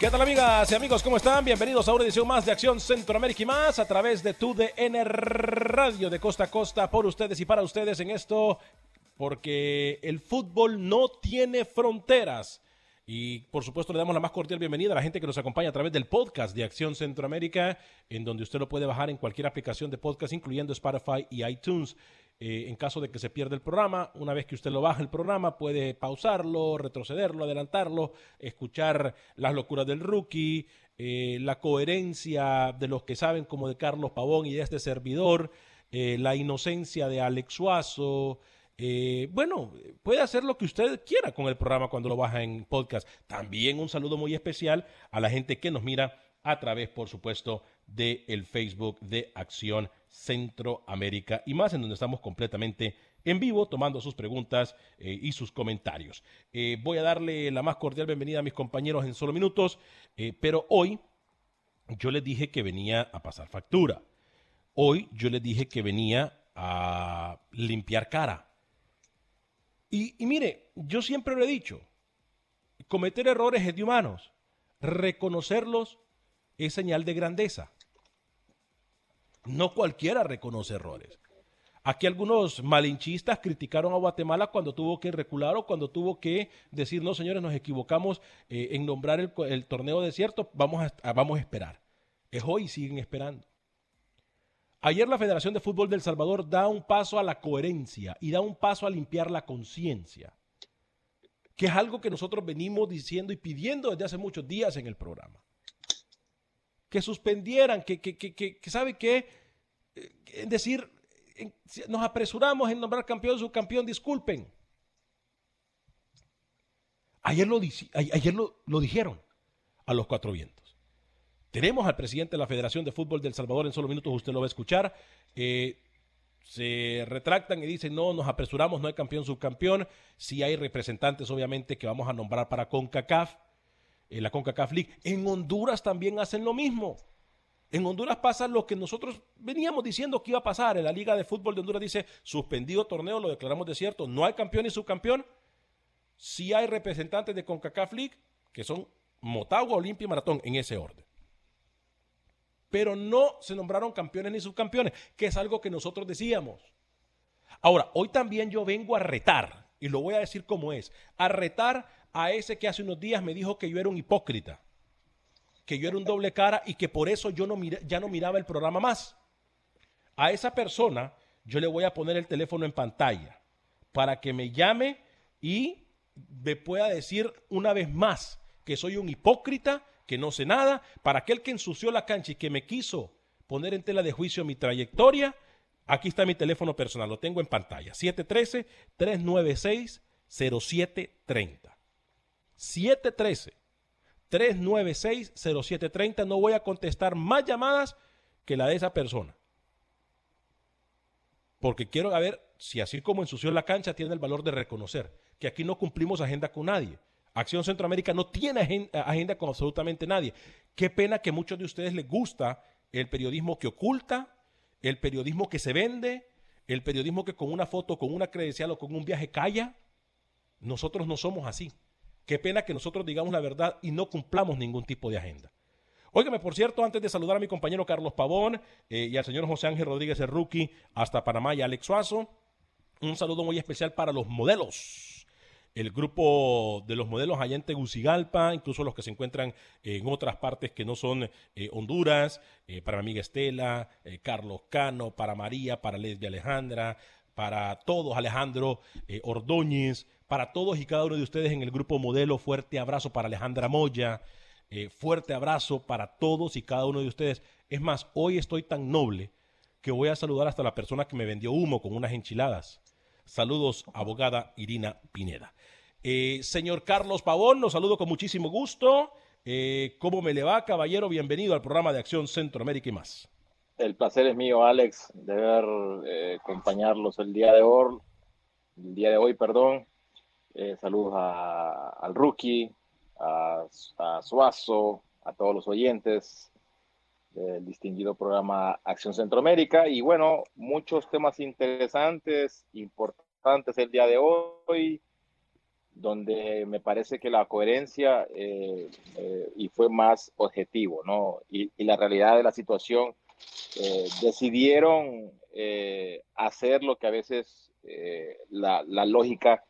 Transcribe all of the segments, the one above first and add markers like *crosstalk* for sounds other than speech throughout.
¿Qué tal amigas y amigos? ¿Cómo están? Bienvenidos a una edición más de Acción Centroamérica y más a través de TUDN Radio de costa a costa por ustedes y para ustedes en esto porque el fútbol no tiene fronteras. Y por supuesto le damos la más cordial bienvenida a la gente que nos acompaña a través del podcast de Acción Centroamérica, en donde usted lo puede bajar en cualquier aplicación de podcast, incluyendo Spotify y iTunes. Eh, en caso de que se pierda el programa, una vez que usted lo baja el programa, puede pausarlo, retrocederlo, adelantarlo, escuchar las locuras del rookie, eh, la coherencia de los que saben como de Carlos Pavón y de este servidor, eh, la inocencia de Alex Suazo. bueno, puede hacer lo que usted quiera con el programa cuando lo baja en podcast. También un saludo muy especial a la gente que nos mira a través, por supuesto, del el Facebook de Acción Centroamérica y más, en donde estamos completamente en vivo tomando sus preguntas eh, y sus comentarios. Eh, voy a darle la más cordial bienvenida a mis compañeros en solo minutos, eh, pero hoy yo les dije que venía a pasar factura. Hoy yo les dije que venía a limpiar cara. Y, y mire, yo siempre lo he dicho, cometer errores es de humanos, reconocerlos es señal de grandeza. No cualquiera reconoce errores. Aquí algunos malinchistas criticaron a Guatemala cuando tuvo que recular o cuando tuvo que decir, no, señores, nos equivocamos eh, en nombrar el, torneo desierto, vamos a, vamos a esperar. Es hoy, siguen esperando. Ayer la Federación de Fútbol del Salvador da un paso a la coherencia y da un paso a limpiar la conciencia, que es algo que nosotros venimos diciendo y pidiendo desde hace muchos días en el programa que suspendieran, que, que, que, que ¿sabe qué? Eh, decir, nos apresuramos en nombrar campeón, subcampeón, disculpen. Ayer lo, ayer lo, dijeron a los cuatro vientos. Tenemos al presidente de la Federación de Fútbol del Salvador en solo minutos, usted lo va a escuchar. Eh, se retractan y dicen, no, nos apresuramos, no hay campeón, subcampeón. Si hay representantes, obviamente, que vamos a nombrar para CONCACAF en la CONCACAF League. En Honduras también hacen lo mismo. En Honduras pasa lo que nosotros veníamos diciendo que iba a pasar. En la Liga de Fútbol de Honduras dice, suspendido torneo, lo declaramos desierto. No hay campeón ni subcampeón. Sí hay representantes de CONCACAF League, que son Motagua, Olimpia y Maratón, en ese orden. Pero no se nombraron campeones ni subcampeones, que es algo que nosotros decíamos. Ahora, hoy también yo vengo a retar, y lo voy a decir como es, a retar a ese que hace unos días me dijo que yo era un hipócrita, que yo era un doble cara y que por eso yo no ya no miraba el programa más. A esa persona yo le voy a poner el teléfono en pantalla para que me llame y me pueda decir una vez más que soy un hipócrita, que no sé nada, para aquel que ensució la cancha y que me quiso poner en tela de juicio mi trayectoria, aquí está mi teléfono personal, lo tengo en pantalla, 713-396-0730. 713-396-0730. No voy a contestar más llamadas que la de esa persona. Porque quiero ver si así como ensució la cancha tiene el valor de reconocer que aquí no cumplimos agenda con nadie. Acción Centroamérica no tiene agenda con absolutamente nadie. Qué pena que muchos de ustedes les gusta el periodismo que oculta, el periodismo que se vende, el periodismo que con una foto, con una credencial o con un viaje calla. Nosotros no somos así. Qué pena que nosotros digamos la verdad y no cumplamos ningún tipo de agenda. Óigame, por cierto, antes de saludar a mi compañero Carlos Pavón eh, y al señor José Ángel Rodríguez, el rookie, hasta Panamá y Alex Suazo, un saludo muy especial para los modelos. El grupo de los modelos allá en Tegucigalpa, incluso los que se encuentran en otras partes que no son eh, Honduras, eh, para mi amiga Estela, Carlos Cano, para María, para Lesbia Alejandra, para todos, Alejandro Ordóñez, para todos y cada uno de ustedes en el grupo modelo. Fuerte abrazo para Alejandra Moya. Eh, fuerte abrazo para todos y cada uno de ustedes. Es más, hoy estoy tan noble que voy a saludar hasta la persona que me vendió humo con unas enchiladas. Saludos, abogada Irina Pineda. Eh, señor Carlos Pavón, los saludo con muchísimo gusto. Eh, ¿Cómo me le va, caballero? Bienvenido al programa de Acción Centroamérica y más. El placer es mío, Alex, de ver, acompañarlos el día de hoy, el día de hoy, perdón. Saludos al rookie, a, Suazo, a todos los oyentes del distinguido programa Acción Centroamérica. Y bueno, muchos temas interesantes, importantes el día de hoy, donde me parece que la coherencia eh, eh, y fue más objetivo, ¿no? Y, la realidad de la situación eh, decidieron hacer lo que a veces la lógica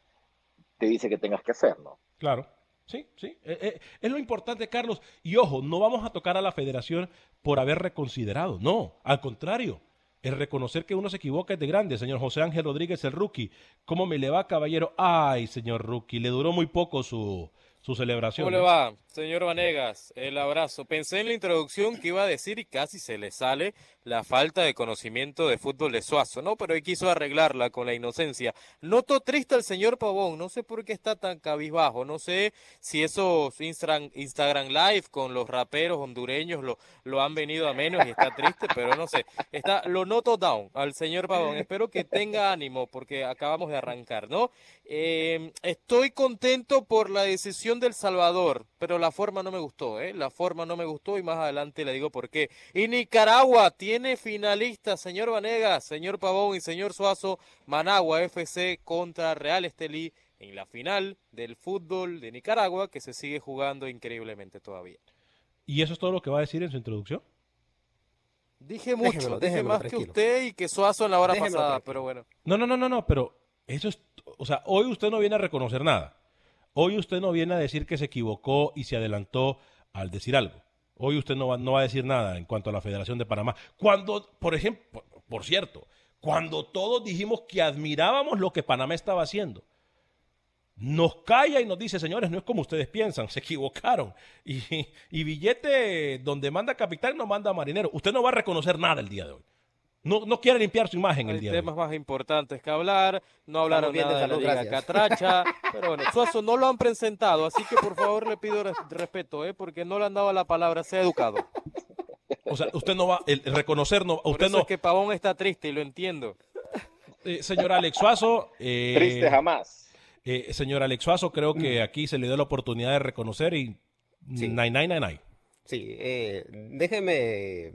te dice que tengas que hacer, ¿no? Claro. Sí, sí. Eh, eh, es lo importante, Carlos. Y ojo, no vamos a tocar a la federación por haber reconsiderado. No, al contrario. El reconocer que uno se equivoca es de grande, señor José Ángel Rodríguez, el rookie. ¿Cómo me le va, caballero? Ay, señor rookie, le duró muy poco su, su celebración. ¿Cómo le va, señor Vanegas? El abrazo. Pensé en la introducción que iba a decir y casi se le sale la falta de conocimiento de fútbol de Suazo, ¿no? Pero él quiso arreglarla con la inocencia. Noto triste al señor Pavón, no sé por qué está tan cabizbajo, no sé si esos Instagram, Instagram Live con los raperos hondureños lo, lo han venido a menos y está triste, pero no sé. Está, lo noto down al señor Pavón. Espero que tenga ánimo porque acabamos de arrancar, ¿no? Eh, estoy contento por la decisión del Salvador, pero la forma no me gustó, ¿eh? La forma no me gustó y más adelante le digo por qué. Y Nicaragua tiene finalistas, señor Vanegas, señor Pavón y señor Suazo, Managua FC contra Real Estelí en la final del fútbol de Nicaragua que se sigue jugando increíblemente todavía. ¿Y eso es todo lo que va a decir en su introducción? Dije mucho, dije más que usted y que Suazo en la hora pasada, pero bueno. No, no, no, no, no, pero eso es, o sea, hoy usted no viene a reconocer nada. Hoy usted no viene a decir que se equivocó y se adelantó al decir algo. Hoy usted no va, no va a decir nada en cuanto a la Federación de Panamá. Cuando, por ejemplo, por cierto, cuando todos dijimos que admirábamos lo que Panamá estaba haciendo, nos calla y nos dice, señores, no es como ustedes piensan, se equivocaron. Y, y billete donde manda capitán no manda marinero. Usted no va a reconocer nada el día de hoy. No, no quiere limpiar su imagen el día Hay temas más importantes que hablar, no hablaron bien nada de, de la Catracha, *laughs* pero bueno, Suazo no lo han presentado, así que por favor le pido respeto, ¿eh? porque no le han dado la palabra, sea educado. O sea, usted no va, el, reconocer no, usted no. es que Pavón está triste y lo entiendo. Eh, señor Alex Suazo. Eh, triste jamás. Eh, señor Alex Suazo, creo que aquí se le dio la oportunidad de reconocer y... Sí. Nine, nine, nine, Sí, eh, déjeme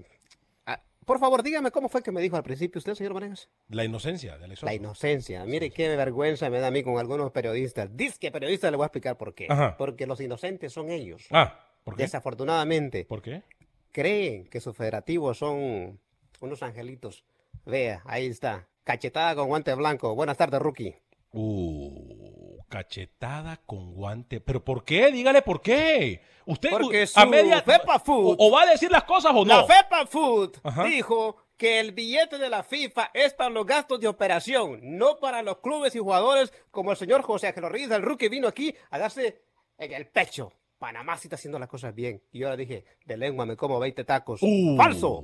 por favor, dígame cómo fue que me dijo al principio usted, señor Manegas. La inocencia de La inocencia. Mire qué vergüenza me da a mí con algunos periodistas. Dice que periodistas le voy a explicar por qué. Porque los inocentes son ellos. Ah, ¿por qué? Desafortunadamente. ¿Por qué? Creen que sus federativos son unos angelitos. Vea, ahí está. Cachetada con guante blanco. Buenas tardes, rookie. Uh, cachetada con guante. ¿Pero por qué? Dígale por qué. Usted Porque a media Fepa Food, o, va a decir las cosas o no. La Fepa Food dijo que el billete de la FIFA es para los gastos de operación, no para los clubes y jugadores como el señor José Ángel Ruiz, el rookie vino aquí a darse en el pecho. Panamá sí está haciendo las cosas bien. Y yo le dije, de lengua me como 20 tacos. Uh, ¡Falso!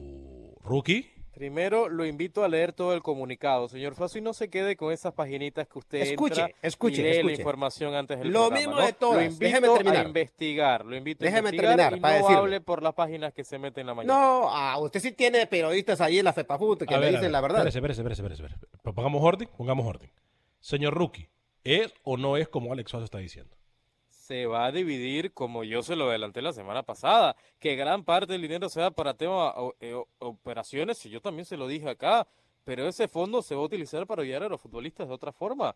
¿Rookie? Primero lo invito a leer todo el comunicado, señor Faso, y no se quede con esas paginitas que usted escuche, entra escuche, y lee escuche. la información antes del Lo programa, mismo ¿no? de todas. Lo invito Déjeme terminar. a investigar, lo invito Déjeme a investigar terminar, y para no hable por las páginas que se meten en la mañana. No, ah, usted sí tiene periodistas ahí en la FEPAFUT que A le ver, dicen ver, la verdad. Espérese, espérese, espérese. Pongamos orden, pongamos orden. Señor Rookie, ¿es o no es como Alex Suárez está diciendo? Se va a dividir como yo se lo adelanté la semana pasada, que gran parte del dinero se da para temas eh, operaciones, y yo también se lo dije acá, pero ese fondo se va a utilizar para ayudar a los futbolistas de otra forma.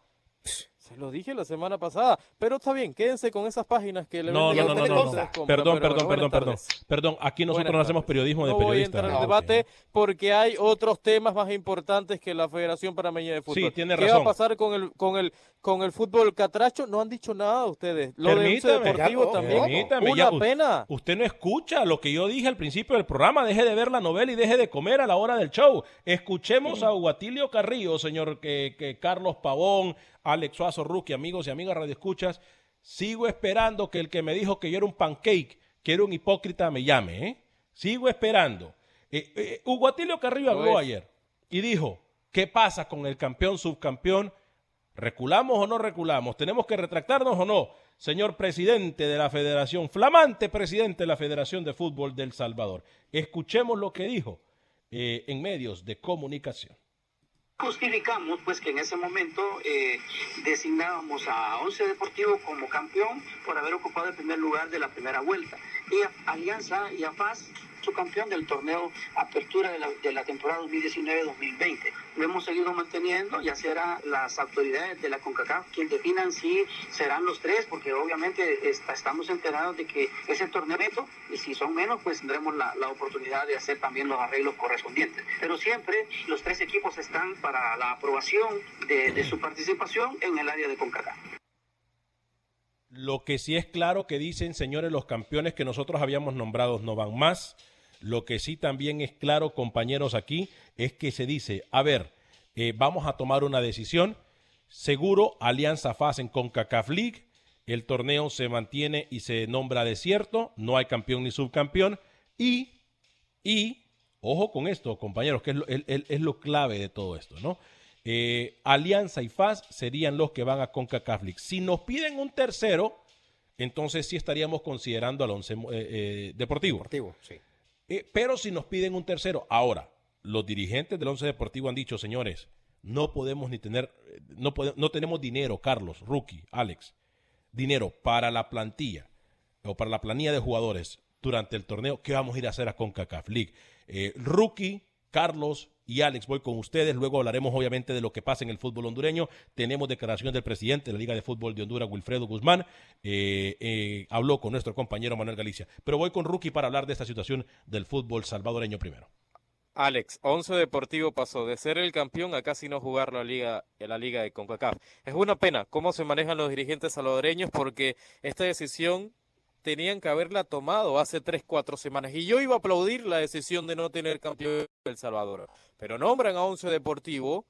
Se lo dije la semana pasada, pero está bien, quédense con esas páginas que le No, no, a no, ustedes no, cosas no. Perdón, pero perdón, perdón, perdón. Perdón, aquí nosotros no hacemos periodismo de no voy a periodistas. entrar en Ah, debate porque hay otros temas más importantes que la Federación Panameña de Fútbol. Sí, tiene ¿Qué razón. va a pasar con el con el con el fútbol catracho? No han dicho nada ustedes. Lo de Permítame, Deportivo ya, también. Permítame, Una ya, pena. Usted no escucha lo que yo dije al principio del programa. Deje de ver la novela y deje de comer a la hora del show. Escuchemos a Guatilio Carrillo, señor que, que Carlos Pavón, Alex Ruki, amigos y amigas radioescuchas. Sigo esperando que el que me dijo que yo era un pancake, que era un hipócrita, me llame. ¿eh? Sigo esperando. Eh, eh, Hugo Atilio Carrillo Lo habló ayer y dijo, ¿qué pasa con el campeón, subcampeón? ¿Reculamos o no reculamos? ¿Tenemos que retractarnos o no? Señor presidente de la Federación, flamante presidente de la Federación de Fútbol del Salvador. Escuchemos lo que dijo eh, en medios de comunicación. Justificamos pues que en ese momento eh, designábamos a Once Deportivo como campeón por haber ocupado el primer lugar de la primera vuelta. Y Alianza y a su campeón del torneo Apertura de la, temporada 2019-2020. Lo hemos seguido manteniendo, ya serán las autoridades de la CONCACAF quien definan si serán los tres, porque obviamente estamos enterados de que es el torneo y si son menos, pues tendremos la, oportunidad de hacer también los arreglos correspondientes. Pero siempre los tres equipos están para la aprobación de, de su participación en el área de CONCACAF. Lo que sí es claro que dicen, señores, los campeones que nosotros habíamos nombrado no van más. Lo que sí también es claro, compañeros, aquí, es que se dice, a ver, eh, vamos a tomar una decisión. Seguro, Alianza FAS en CONCACAF League. El torneo se mantiene y se nombra desierto. No hay campeón ni subcampeón. Y, y, ojo con esto, compañeros, que es lo, es lo clave de todo esto, ¿no? Eh, Alianza y FAS serían los que van a CONCACAF League. Si nos piden un tercero, entonces sí estaríamos considerando al once eh, eh, deportivo. Deportivo, sí. Eh, pero si nos piden un tercero, ahora, los dirigentes del Once Deportivo han dicho, señores, no podemos ni tener, eh, no, no tenemos dinero, Carlos, Rookie, Alex, dinero para la plantilla o para la planilla de jugadores durante el torneo, ¿qué vamos a ir a hacer a CONCACAF League? Eh, rookie, Carlos y Alex, voy con ustedes. Luego hablaremos obviamente de lo que pasa en el fútbol hondureño. Tenemos declaración del presidente de la Liga de Fútbol de Honduras, Wilfredo Guzmán. Eh, eh, habló con nuestro compañero Manuel Galicia. Pero voy con Rookie para hablar de esta situación del fútbol salvadoreño primero. Alex, Once Deportivo pasó de ser el campeón a casi no jugar la liga, la liga de CONCACAF. Es una pena cómo se manejan los dirigentes salvadoreños porque esta decisión tenían que haberla tomado hace tres, cuatro semanas. Y yo iba a aplaudir la decisión de no tener campeón El Salvador. Pero nombran a Once Deportivo,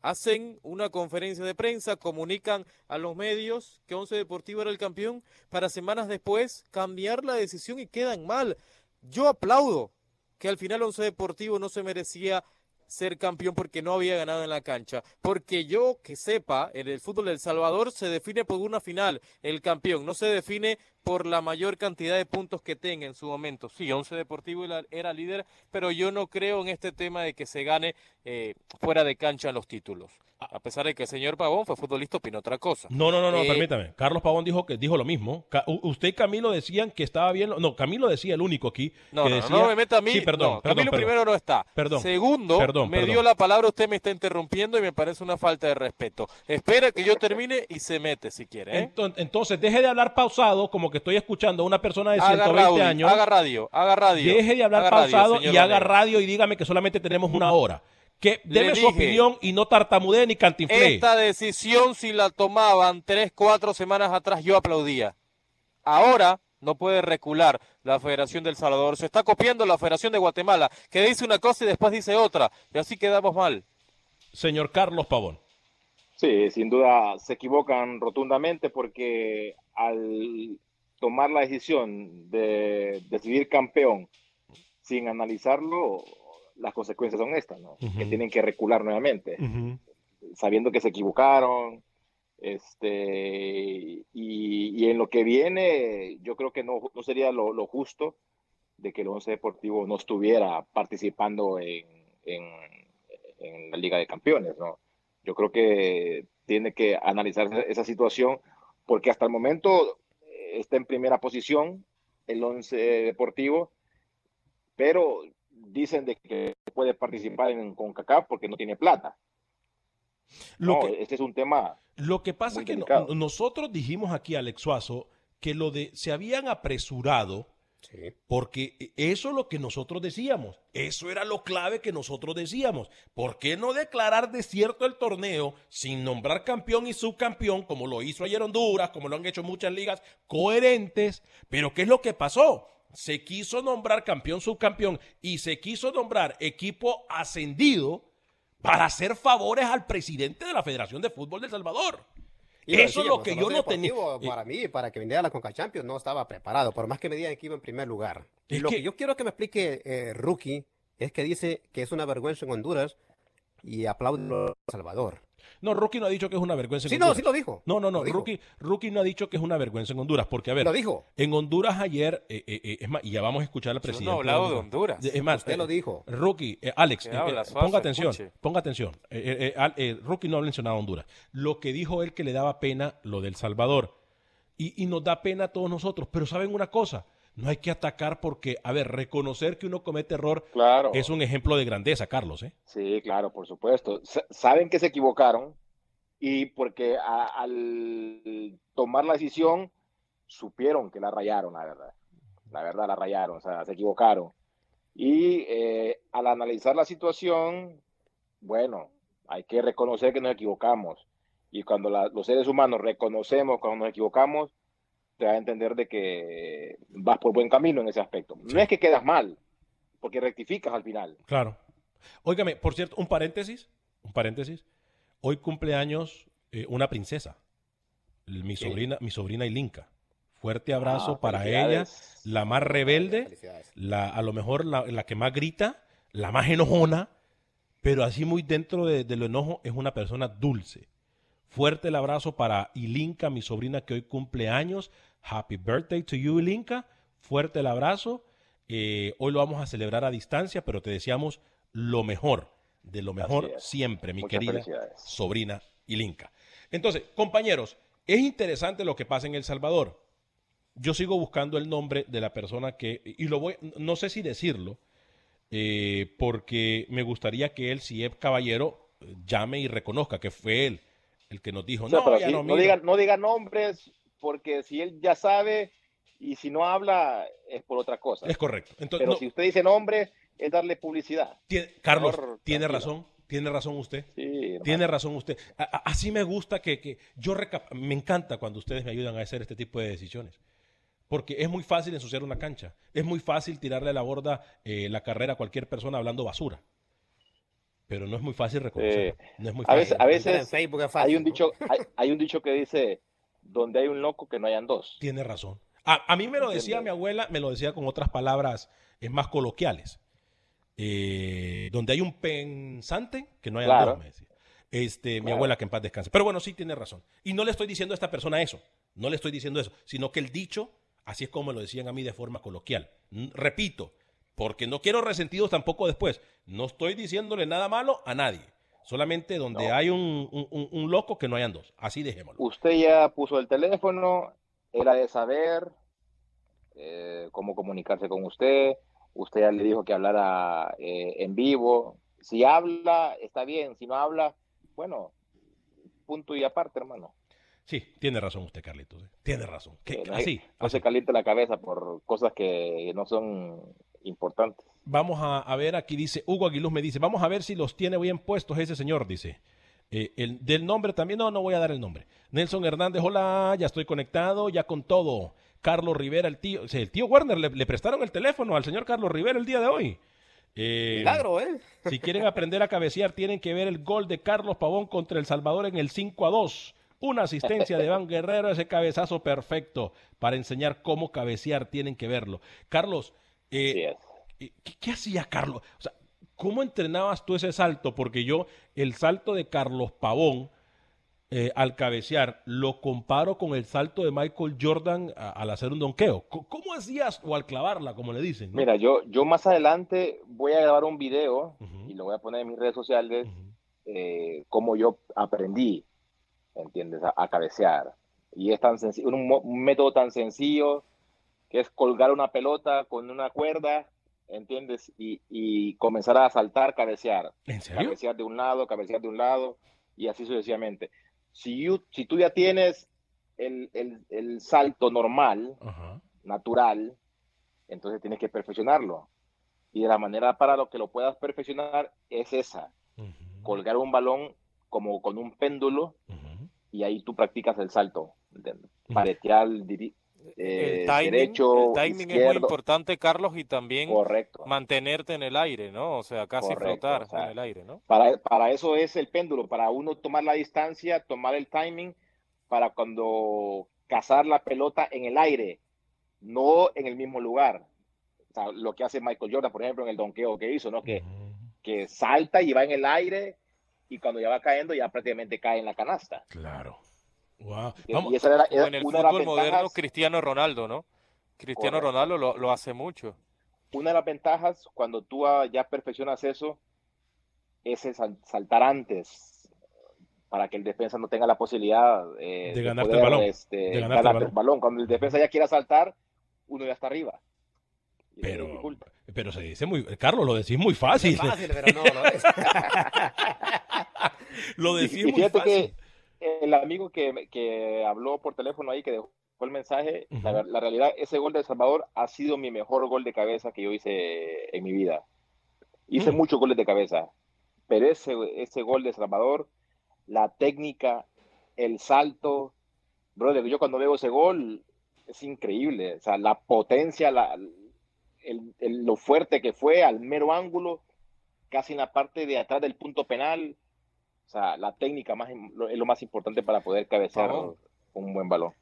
hacen una conferencia de prensa, comunican a los medios que Once Deportivo era el campeón, para semanas después cambiar la decisión y quedan mal. Yo aplaudo que al final Once Deportivo no se merecía ser campeón porque no había ganado en la cancha. Porque yo que sepa, en el fútbol del Salvador se define por una final el campeón, no se define por la mayor cantidad de puntos que tenga en su momento. Sí, Once Deportivo era, líder, pero yo no creo en este tema de que se gane eh, fuera de cancha los títulos. A pesar de que el señor Pavón fue futbolista, opinó otra cosa. No, no, no, no, Eh, permítame. Carlos Pavón dijo que dijo lo mismo. Ca- usted y Camilo decían que estaba bien. No, Camilo decía el único aquí. No, que no, no, decía- no me meta a mí. Sí, perdón, no, perdón, Camilo perdón. primero no está. Perdón. Segundo, Perdón, me dio la palabra, usted me está interrumpiendo y me parece una falta de respeto. Espera que yo termine y se mete si quiere. ¿eh? Enton- Entonces, deje de hablar pausado como que estoy escuchando a una persona de Haga 120 radio, años. haga radio, haga radio. Deje de hablar radio, pausado señor y haga radio y dígame que solamente tenemos una hora. Que deme su opinión y no tartamudee ni cantinflé. Esta decisión, si la tomaban tres, cuatro semanas atrás, yo aplaudía. Ahora no puede recular la Federación del Salvador. Se está copiando la Federación de Guatemala, que dice una cosa y después dice otra. Y así quedamos mal. Señor Carlos Pavón. Sí, sin duda se equivocan rotundamente porque al tomar la decisión de decidir campeón sin analizarlo, las consecuencias son estas, ¿no? Ujú. Que tienen que recular nuevamente, sabiendo que se equivocaron. Este, y, y en lo que viene, yo creo que no, no sería lo, lo justo de que el Once Deportivo no estuviera participando en, en, en la Liga de Campeones, ¿no? Yo creo que tiene que analizar esa situación porque hasta el momento está en primera posición el Once Deportivo, pero dicen de que puede participar en CONCACAF porque no tiene plata. Lo no, que, este es un tema. Lo que pasa es que nosotros dijimos aquí, Alex Suazo, que lo de se habían apresurado porque eso es lo que nosotros decíamos. Eso era lo clave que nosotros decíamos. ¿Por qué no declarar desierto el torneo sin nombrar campeón y subcampeón, como lo hizo ayer Honduras, como lo han hecho muchas ligas coherentes? Pero ¿qué es lo que pasó? Se quiso nombrar campeón, subcampeón y se quiso nombrar equipo ascendido para hacer favores al presidente de la Federación de Fútbol de Salvador. Eso es lo que yo no tenía. Para mí, para que viniera la Conca Champions, no estaba preparado, por más que me digan que iba en primer lugar. Y lo que... yo quiero que me explique eh, Rookie es que dice que es una vergüenza en Honduras y aplaude a Salvador. No, Rookie no ha dicho que es una vergüenza en Honduras. Sí, no, sí lo dijo. No, no, no. Rookie, no ha dicho que es una vergüenza en Honduras. Porque, a ver. Lo dijo. En Honduras ayer, eh, eh, eh, es más, y ya vamos a escuchar al presidente. No ha hablado de Honduras. Es más, usted lo dijo. Rookie, Alex, ponga atención. Ponga atención. Rookie no ha mencionado Honduras. Lo que dijo él que le daba pena lo del Salvador. Y, y nos da pena a todos nosotros. Pero ¿saben una cosa? No hay que atacar porque, a ver, reconocer que uno comete error es un ejemplo de grandeza, Carlos. ¿eh? Sí, claro, por supuesto. saben que se equivocaron y porque al tomar la decisión supieron que la rayaron, la verdad. La verdad, la rayaron, o sea, se equivocaron. Y eh, al analizar la situación, bueno, hay que reconocer que nos equivocamos. Y cuando los seres humanos reconocemos cuando nos equivocamos, te va a entender de que vas por buen camino en ese aspecto. No es que quedas mal, porque rectificas al final. Claro. Óigame, por cierto, un paréntesis, un paréntesis. Hoy cumple años eh, una princesa, mi sobrina, mi sobrina Ilinka. Fuerte abrazo ah, para ella, la más rebelde, la, a lo mejor la, que más grita, la más enojona, pero así muy dentro de, de lo enojo es una persona dulce. Fuerte el abrazo para Ilinka, mi sobrina que hoy cumple años. Happy birthday to you, Ilinka. Fuerte el abrazo. Eh, hoy lo vamos a celebrar a distancia, pero te deseamos lo mejor, de lo mejor siempre, mi querida sobrina Ilinka. Entonces, compañeros, es interesante lo que pasa en El Salvador. Yo sigo buscando el nombre de la persona que, y lo voy, no sé si decirlo, eh, porque me gustaría que él, si es caballero, llame y reconozca que fue él el que nos dijo, no, no, no, diga, no diga nombres, porque si él ya sabe y si no habla es por otra cosa. Es correcto. Entonces, Pero si usted dice nombres, es darle publicidad. Carlos, tiene razón. Tiene razón usted. tiene razón usted. así me gusta que, que yo me encanta cuando ustedes me ayudan a hacer este tipo de decisiones. Porque es muy fácil ensuciar una cancha. Es muy fácil tirarle a la borda eh, la carrera a cualquier persona hablando basura pero no es muy fácil reconocer. no es muy fácil. A veces, hay un dicho, hay, un dicho que dice, donde hay un loco que no hayan dos. Tiene razón. A, mí me lo decía mi abuela, me lo decía con otras palabras es más coloquiales. Eh, donde hay un pensante que no hayan dos, me decía. Este, mi abuela que en paz descanse. Pero bueno, sí tiene razón. Y no le estoy diciendo a esta persona eso. No le estoy diciendo eso, sino que el dicho, así es como lo decían a mí de forma coloquial. Repito, porque no quiero resentidos tampoco después. No estoy diciéndole nada malo a nadie. Solamente donde hay un, loco que no hayan dos. Así dejémoslo. Usted ya puso el teléfono, era de saber eh, cómo comunicarse con usted. Usted ya le dijo que hablara eh, en vivo. Si habla, está bien. Si no habla, bueno, punto y aparte, hermano. Sí, tiene razón usted, Carlitos. ¿eh? Tiene razón. así, no se caliente la cabeza por cosas que no son importantes. Vamos a, ver, aquí dice, Hugo Aguiluz me dice, vamos a ver si los tiene bien puestos ese señor, dice. Eh, el, del nombre también, no, no voy a dar el nombre. Nelson Hernández, hola, ya estoy conectado, ya con todo. Carlos Rivera, el tío, el tío Warner, le, prestaron el teléfono al señor Carlos Rivera el día de hoy. Eh, Milagro, ¿eh? Si quieren aprender a cabecear, tienen que ver el gol de Carlos Pavón contra El Salvador en el 5 a 2. Una asistencia de Iván Guerrero, ese cabezazo perfecto para enseñar cómo cabecear, tienen que verlo. Carlos, eh, ¿qué, hacía Carlos? O sea, ¿cómo entrenabas tú ese salto? Porque yo, el salto de Carlos Pavón eh, al cabecear, lo comparo con el salto de Michael Jordan al hacer un donqueo. ¿Cómo hacías o al clavarla, como le dicen? Mira, yo, yo más adelante voy a grabar un video y lo voy a poner en mis redes sociales, eh, cómo yo aprendí, ¿entiendes?, a, cabecear. Y es tan sencillo, un método tan sencillo que es colgar una pelota con una cuerda, ¿entiendes? Y, comenzar a saltar, cabecear. ¿En serio? Cabecear de un lado, cabecear de un lado. y así sucesivamente. Si, si tú ya tienes el, el, salto normal, natural, entonces tienes que perfeccionarlo. Y de la manera para lo que lo puedas perfeccionar es esa, colgar un balón como con un péndulo y ahí tú practicas el salto, paretear, eh, el timing, derecho, el timing es muy importante, Carlos, y también correcto. mantenerte en el aire, ¿no? O sea, casi flotar en el aire, ¿no? Para, para eso es el péndulo, para uno tomar la distancia, tomar el timing, para cuando cazar la pelota en el aire, no en el mismo lugar. O sea, lo que hace Michael Jordan, por ejemplo, en el donqueo que hizo, ¿no? Que, que salta y va en el aire y cuando ya va cayendo ya prácticamente cae en la canasta. Claro. Wow. Vamos. en el fútbol moderno, Cristiano Ronaldo, ¿no? Cristiano Ronaldo lo, hace mucho. Una de las ventajas cuando tú ya perfeccionas eso es saltar antes para que el defensa no tenga la posibilidad eh, de, ganarte el balón. Este, de ganarte, el, balón. Cuando el defensa ya quiera saltar, uno ya está arriba. Pero, pero se dice muy, Carlos, lo decís muy fácil. fácil, pero no, no *laughs* lo decís muy fácil. Que, el amigo que, que, habló por teléfono ahí, que dejó el mensaje, la, realidad, ese gol de Salvador ha sido mi mejor gol de cabeza que yo hice en mi vida. Hice mm. muchos goles de cabeza, pero ese, ese gol de Salvador, la técnica, el salto, brother, yo cuando veo ese gol es increíble, o sea, la potencia, la, el, lo fuerte que fue al mero ángulo, casi en la parte de atrás del punto penal, o sea, la técnica más, es lo más importante para poder cabecear un buen balón.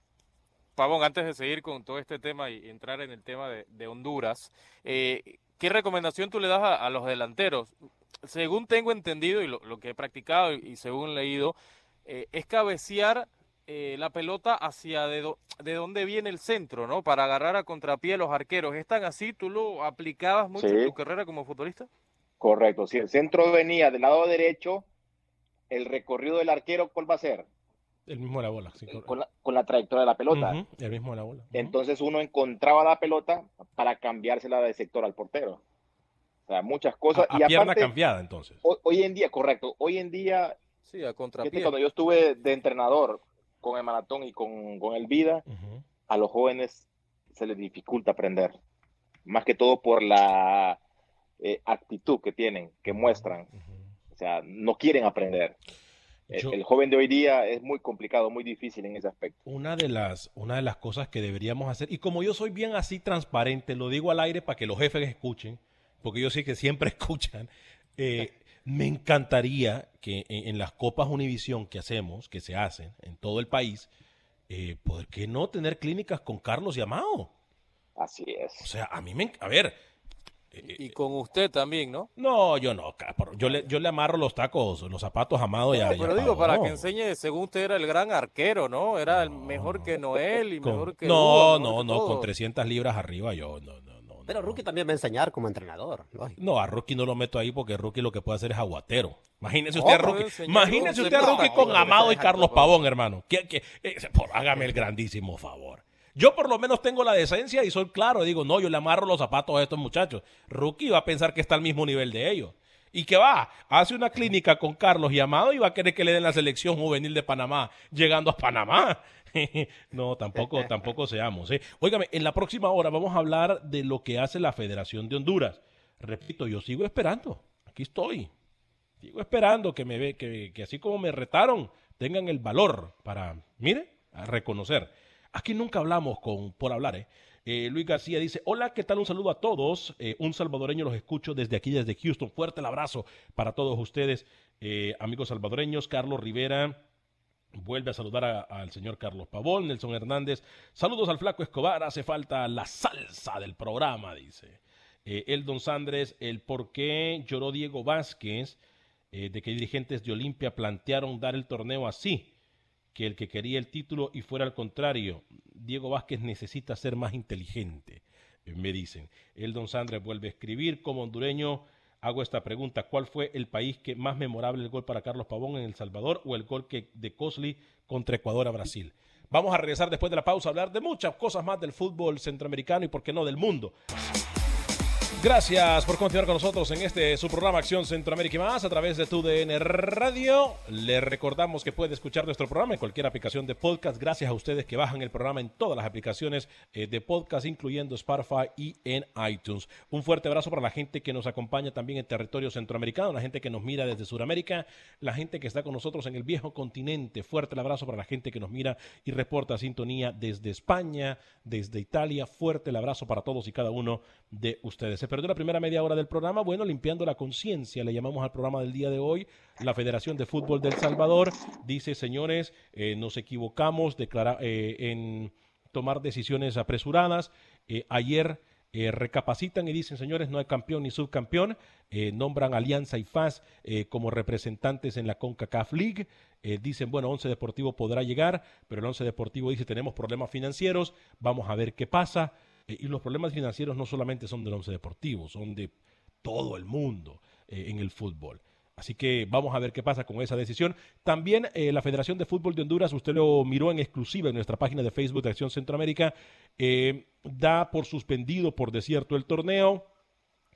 Pavón, antes de seguir con todo este tema y entrar en el tema de, Honduras, eh, ¿qué recomendación tú le das a, los delanteros? Según tengo entendido y lo, que he practicado y, según leído, eh, es cabecear eh, la pelota hacia de, de dónde viene el centro, ¿no? Para agarrar a contrapié a los arqueros. ¿Es tan así? ¿Tú lo aplicabas mucho en tu carrera como futbolista? Correcto. Si el centro venía del lado derecho, el recorrido del arquero, ¿cuál va a ser? El mismo de la bola. con, la, trayectoria de la pelota. el mismo de la bola. Entonces uno encontraba la pelota para cambiársela de sector al portero. O sea, muchas cosas. A, y pierna cambiada, entonces. Hoy, en día, correcto. Hoy en día. Sí, a contrapié. Cuando yo estuve de entrenador con el maratón y con, el vida, a los jóvenes se les dificulta aprender. Más que todo por la eh, actitud que tienen, que muestran. O sea, no quieren aprender. el joven de hoy día es muy complicado, muy difícil en ese aspecto. Una de las, una de las cosas que deberíamos hacer, y como yo soy bien así transparente, lo digo al aire para que los jefes escuchen, porque yo sé que siempre *laughs* escuchan, eh, me encantaría que en, las copas Univisión que hacemos, que se hacen en todo el país, eh, ¿por qué no tener clínicas con Carlos y Amado? Así es. O sea, a mí me... A ver, y con usted también, ¿no? No, yo no. Yo le, yo le amarro los tacos, los zapatos amados ya. Pero digo, para que enseñe, según usted era el gran arquero, ¿no? Era el mejor que Noel y mejor que. No, no, no, con 300 libras arriba yo no, no, no. Pero Rookie también va a enseñar como entrenador. No, a Rookie no lo meto ahí porque Rookie lo que puede hacer es aguatero. Imagínese usted a Rookie. Imagínese usted a Rookie con Amado y Carlos Pavón, hermano. Que, eh, hágame el grandísimo favor. Yo por lo menos tengo la decencia y soy claro. Digo, no, yo le amarro los zapatos a estos muchachos. Rookie va a pensar que está al mismo nivel de ellos. Y que va, hace una clínica con Carlos y Amado y va a querer que le den la selección juvenil de Panamá llegando a Panamá. *laughs* no, tampoco, tampoco seamos. ¿eh? Óigame, en la próxima hora vamos a hablar de lo que hace la Federación de Honduras. Repito, yo sigo esperando. Aquí estoy. Sigo esperando que me ve, que, que así como me retaron, tengan el valor para, mire, a reconocer Aquí nunca hablamos con por hablar, ¿eh? ¿eh? Luis García dice, hola, ¿qué tal? Un saludo a todos. Eh, un salvadoreño los escucho desde aquí, desde Houston. Fuerte el abrazo para todos ustedes, eh, amigos salvadoreños. Carlos Rivera vuelve a saludar al señor Carlos Pavón. Nelson Hernández, saludos al flaco Escobar. Hace falta la salsa del programa, dice. el Don Sandres, el por qué lloró Diego Vázquez de que dirigentes de Olimpia plantearon dar el torneo así que el que quería el título y fuera al contrario. Diego Vázquez necesita ser más inteligente, eh, me dicen. El don Sandra vuelve a escribir, como hondureño hago esta pregunta, ¿cuál fue el país que más memorable el gol para Carlos Pavón en El Salvador o el gol que, de Cosley contra Ecuador a Brasil? Vamos a regresar después de la pausa a hablar de muchas cosas más del fútbol centroamericano y por qué no del mundo. Gracias por continuar con nosotros en este su programa Acción Centroamérica y más a través de tu DN Radio. Le recordamos que puede escuchar nuestro programa en cualquier aplicación de podcast. Gracias a ustedes que bajan el programa en todas las aplicaciones eh, de podcast, incluyendo Spotify y en iTunes. Un fuerte abrazo para la gente que nos acompaña también en territorio centroamericano, la gente que nos mira desde Sudamérica, la gente que está con nosotros en el viejo continente. Fuerte el abrazo para la gente que nos mira y reporta sintonía desde España, desde Italia. Fuerte el abrazo para todos y cada uno de ustedes perdió la primera media hora del programa. Bueno, limpiando la conciencia, le llamamos al programa del día de hoy. La Federación de Fútbol del Salvador dice, señores, eh, nos equivocamos eh, en tomar decisiones apresuradas. Eh, ayer recapacitan y dicen, señores, no hay campeón ni subcampeón. nombran Alianza y FAS como representantes en la CONCACAF League. dicen, bueno, Once Deportivo podrá llegar, pero el Once Deportivo dice, tenemos problemas financieros, vamos a ver qué pasa. Eh, y los problemas financieros no solamente son del once deportivo, son de todo el mundo eh, en el fútbol. Así que vamos a ver qué pasa con esa decisión. También eh, la Federación de Fútbol de Honduras, usted lo miró en exclusiva en nuestra página de Facebook de Acción Centroamérica, da por suspendido por desierto el torneo.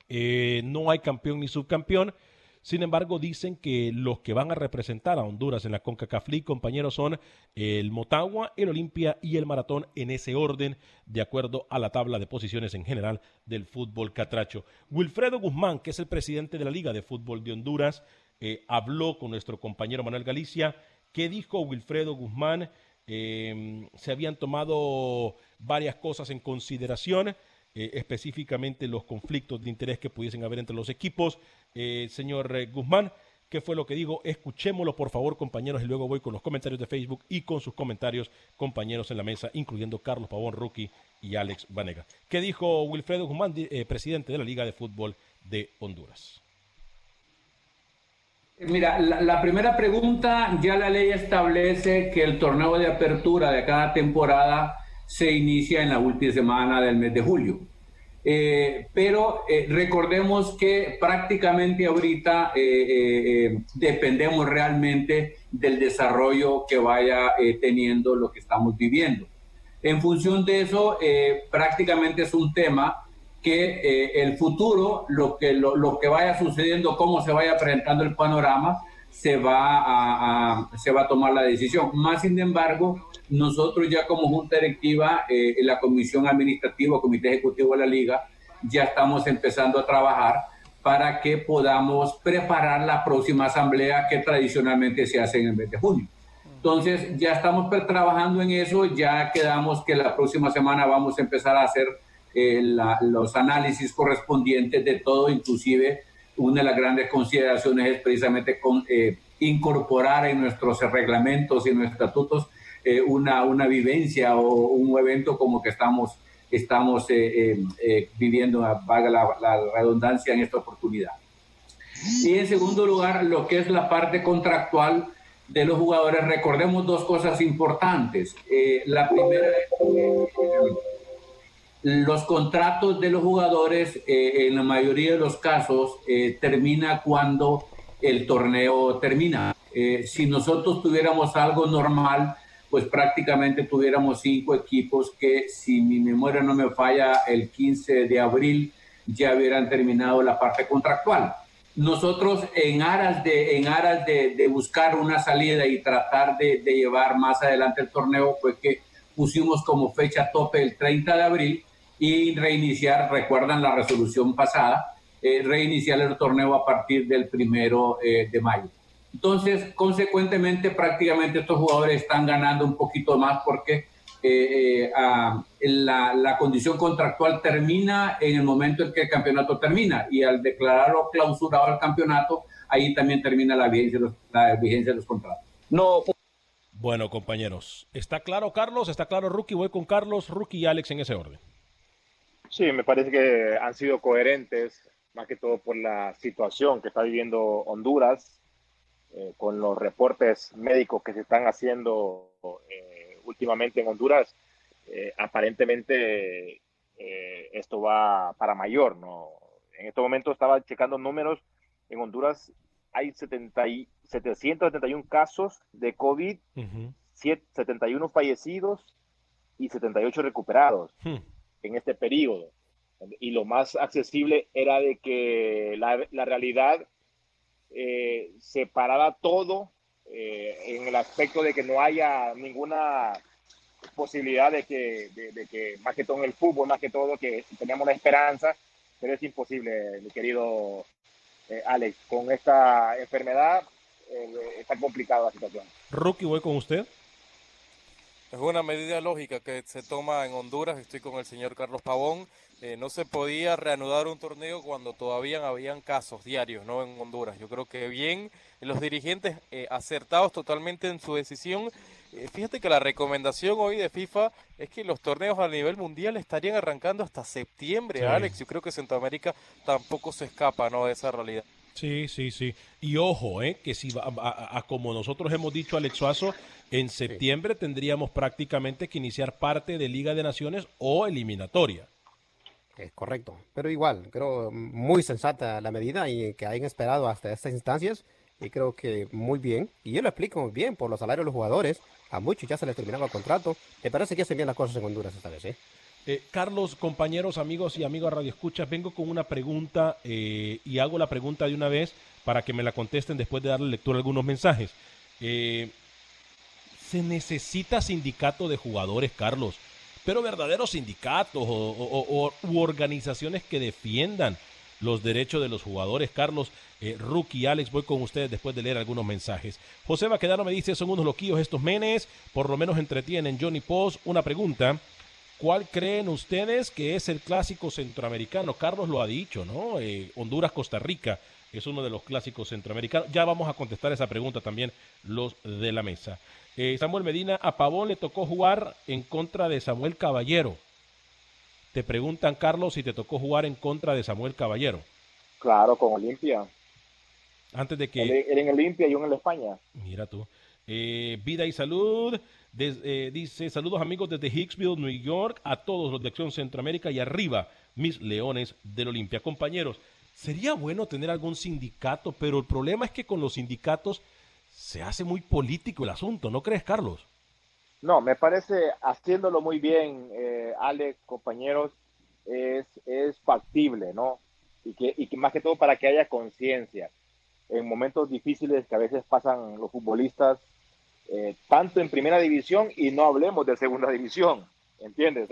no hay campeón ni subcampeón. Sin embargo, dicen que los que van a representar a Honduras en la CONCACAF League, compañeros, son el Motagua, el Olimpia y el Maratón en ese orden, de acuerdo a la tabla de posiciones en general del fútbol catracho. Wilfredo Guzmán, que es el presidente de la Liga de Fútbol de Honduras, eh, habló con nuestro compañero Manuel Galicia. ¿Qué dijo Wilfredo Guzmán? Eh, se habían tomado varias cosas en consideración. Eh, específicamente los conflictos de interés que pudiesen haber entre los equipos. Eh, señor eh, Guzmán, ¿qué fue lo que digo? Escuchémoslo, por favor, compañeros, y luego voy con los comentarios de Facebook y con sus comentarios, compañeros en la mesa, incluyendo Carlos Pavón, Rookie y Alex Vanega. ¿Qué dijo Wilfredo Guzmán, presidente de la Liga de Fútbol de Honduras? Mira, la, primera pregunta, ya la ley establece que el torneo de apertura de cada temporada se inicia en la última semana del mes de julio. Eh, pero eh, recordemos que prácticamente ahorita eh, dependemos realmente del desarrollo que vaya teniendo lo que estamos viviendo. En función de eso, prácticamente es un tema que el futuro, lo que, lo, lo, que vaya sucediendo, cómo se vaya presentando el panorama, se va a, se va a tomar la decisión. Más sin embargo, nosotros ya como Junta Directiva, eh, la Comisión Administrativa, Comité Ejecutivo de la Liga, ya estamos empezando a trabajar para que podamos preparar la próxima asamblea que tradicionalmente se hace en el mes de junio. Entonces, ya estamos trabajando en eso, ya quedamos que la próxima semana vamos a empezar a hacer eh, los análisis correspondientes de todo, inclusive una de las grandes consideraciones es precisamente con, eh, incorporar en nuestros reglamentos y nuestros estatutos eh, una, una vivencia o un evento como que estamos, estamos eh, viviendo, vaga la, redundancia, en esta oportunidad. Y en segundo lugar, lo que es la parte contractual de los jugadores, recordemos dos cosas importantes. la primera es los contratos de los jugadores, en la mayoría de los casos, termina cuando el torneo termina. si nosotros tuviéramos algo normal, pues prácticamente tuviéramos cinco equipos que, si mi memoria no me falla, el 15 de abril ya hubieran terminado la parte contractual. Nosotros en aras de, en aras de, buscar una salida y tratar de, llevar más adelante el torneo, fue que pusimos como fecha tope el 30 de abril y reiniciar, recuerdan la resolución pasada, eh, reiniciar el torneo a partir del primero eh, de mayo. Entonces, consecuentemente, prácticamente estos jugadores están ganando un poquito más porque eh, eh, la, condición contractual termina en el momento en que el campeonato termina y al declararlo clausurado el campeonato, ahí también termina la vigencia de los, la vigencia de los contratos. No. Bueno, compañeros, ¿está claro Carlos? ¿Está claro Rookie? Voy con Carlos, Rookie y Alex en ese orden. Sí, me parece que han sido coherentes, más que todo por la situación que está viviendo Honduras eh, con los reportes médicos que se están haciendo eh, últimamente en Honduras, eh, aparentemente esto va para mayor, ¿no? En este momento estaba checando números, en Honduras hay 70 y, 771 casos de COVID, 71 fallecidos y 78 recuperados hmm. En este periodo. y lo más accesible era de que la, realidad eh, separara todo eh, en el aspecto de que no haya ninguna posibilidad de que, de, que, más que todo en el fútbol, más que todo, que teníamos la esperanza, pero es imposible, mi querido eh, Alex, con esta enfermedad eh, está complicada la situación. Rookie, voy con usted. Es una medida lógica que se toma en Honduras. Estoy con el señor Carlos Pavón. Eh, no se podía reanudar un torneo cuando todavía habían casos diarios no en Honduras. Yo creo que bien los dirigentes eh, acertados totalmente en su decisión. Eh, fíjate que la recomendación hoy de FIFA es que los torneos a nivel mundial estarían arrancando hasta septiembre, Alex. Yo creo que Centroamérica tampoco se escapa ¿no? de esa realidad. Sí, sí, sí. Y ojo, ¿eh? que si a, como nosotros hemos dicho, Alex Suazo, en septiembre tendríamos prácticamente que iniciar parte de Liga de Naciones o eliminatoria. Es correcto, pero igual, creo muy sensata la medida y que hayan esperado hasta estas instancias y creo que muy bien. Y yo lo explico muy bien por los salarios de los jugadores. A muchos ya se les terminaba el contrato. Me parece que hacen bien las cosas en Honduras esta vez, ¿eh? Eh, Carlos, compañeros, amigos y amigos Radio Escuchas, vengo con una pregunta eh, y hago la pregunta de una vez para que me la contesten después de darle lectura a algunos mensajes. Eh, ¿Se necesita sindicato de jugadores, Carlos? Pero verdaderos sindicatos o, u organizaciones que defiendan los derechos de los jugadores. Carlos, Rookie, Alex, voy con ustedes después de leer algunos mensajes. José Baquedano me dice, son unos loquillos estos menes, por lo menos entretienen. Johnny Post, una pregunta. ¿Cuál creen ustedes que es el clásico centroamericano? Carlos lo ha dicho, ¿no? Eh, Honduras-Costa Rica es uno de los clásicos centroamericanos. Ya vamos a contestar esa pregunta también los de la mesa. Eh, Samuel Medina, a Pavón le tocó jugar en contra de Samuel Caballero. Te preguntan, Carlos, si te tocó jugar en contra de Samuel Caballero. Claro, con Olimpia. Antes de que... Él, en Olimpia y uno en España. Mira tú. Eh, vida y salud. Eh, dice, saludos amigos desde Hicksville, New York, a todos los de Acción Centroamérica y arriba, mis leones del Olimpia. Compañeros, sería bueno tener algún sindicato, pero el problema es que con los sindicatos se hace muy político el asunto, ¿no crees, Carlos? No, me parece haciéndolo muy bien, eh, Alex, compañeros, es, es factible, ¿no? Y que, y que más que todo para que haya conciencia. En momentos difíciles que a veces pasan los futbolistas, eh, tanto en primera división y no hablemos de segunda división, ¿entiendes?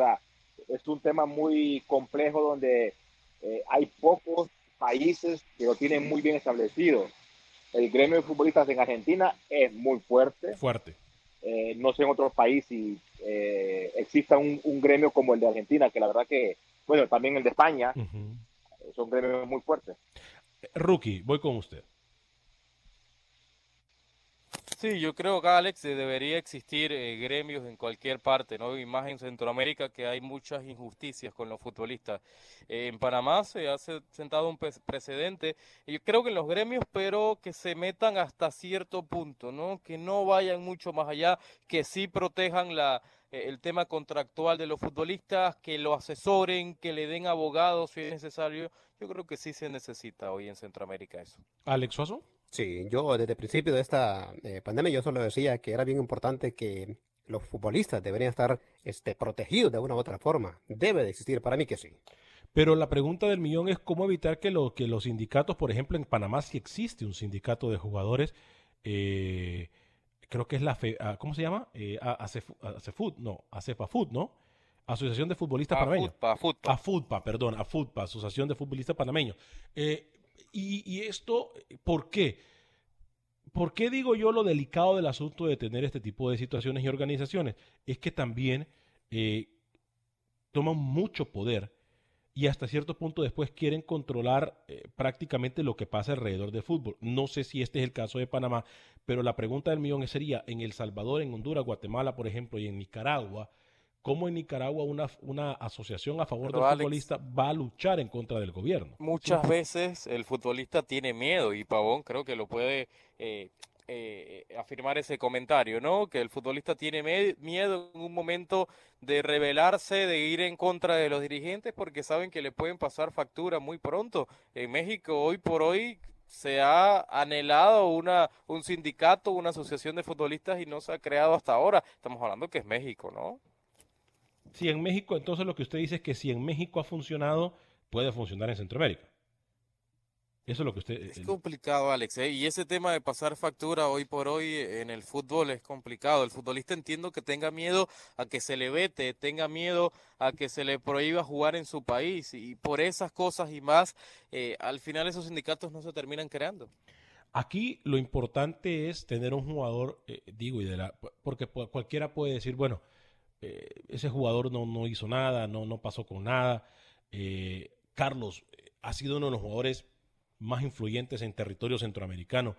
es un tema muy complejo donde eh, hay pocos países que lo tienen muy bien establecido. El gremio de futbolistas en Argentina es muy fuerte. Fuerte. Eh, no sé en otros países si exista un, gremio como el de Argentina, que la verdad que, bueno, también el de España, son gremios muy fuertes. Rookie, voy con usted. Sí, yo creo que Alex debería existir eh, gremios en cualquier parte, ¿no? Y más en Centroamérica que hay muchas injusticias con los futbolistas. Eh, en Panamá se ha sentado un precedente, yo creo que en los gremios, pero que se metan hasta cierto punto, ¿no? Que no vayan mucho más allá, que sí protejan la, eh, el tema contractual de los futbolistas, que lo asesoren, que le den abogados si es necesario. Yo creo que sí se necesita hoy en Centroamérica eso. Alex Oso. Sí, yo desde el principio de esta eh, pandemia yo solo decía que era bien importante que los futbolistas deberían estar este, protegidos de una u otra forma. Debe de existir, para mí que sí. Pero la pregunta del millón es cómo evitar que, lo, que los sindicatos, por ejemplo, en Panamá sí existe un sindicato de jugadores, eh, creo que es la, ah, ¿cómo se llama? Eh, ACEFUT, no, ACEPAFUT, ¿no? Asociación de Futbolistas Panameños. AFUTPA, AFUTPA, perdón, AFUTPA, Asociación de Futbolistas Panameños. Eh, y, esto, ¿por qué? ¿Por qué digo yo lo delicado del asunto de tener este tipo de situaciones y organizaciones? Es que también eh, toman mucho poder y hasta cierto punto después quieren controlar eh, prácticamente lo que pasa alrededor del fútbol. No sé si este es el caso de Panamá, pero la pregunta del millón sería, en El Salvador, en Honduras, Guatemala, por ejemplo, y en Nicaragua, cómo en Nicaragua una, una asociación a favor del futbolista va a luchar en contra del gobierno. Muchas veces el futbolista tiene miedo y Pavón creo que lo puede eh, eh, afirmar ese comentario, ¿no? Que el futbolista tiene miedo en un momento de rebelarse, de ir en contra de los dirigentes porque saben que le pueden pasar factura muy pronto. En México hoy por hoy se ha anhelado una, un sindicato, una asociación de futbolistas y no se ha creado hasta ahora. Estamos hablando que es México, ¿no? Si en México, entonces lo que usted dice es que si en México ha funcionado, puede funcionar en Centroamérica. Eso es lo que usted... Es complicado, Alex. ¿eh? Y ese tema de pasar factura hoy por hoy en el fútbol es complicado. El futbolista entiendo que tenga miedo a que se le vete, tenga miedo a que se le prohíba jugar en su país. Y por esas cosas y más, eh, al final esos sindicatos no se terminan creando. Aquí lo importante es tener un jugador, eh, digo, y de la, porque cualquiera puede decir, bueno, ese jugador no, no hizo nada, no, no pasó con nada. Carlos ha sido uno de los jugadores más influyentes en territorio centroamericano.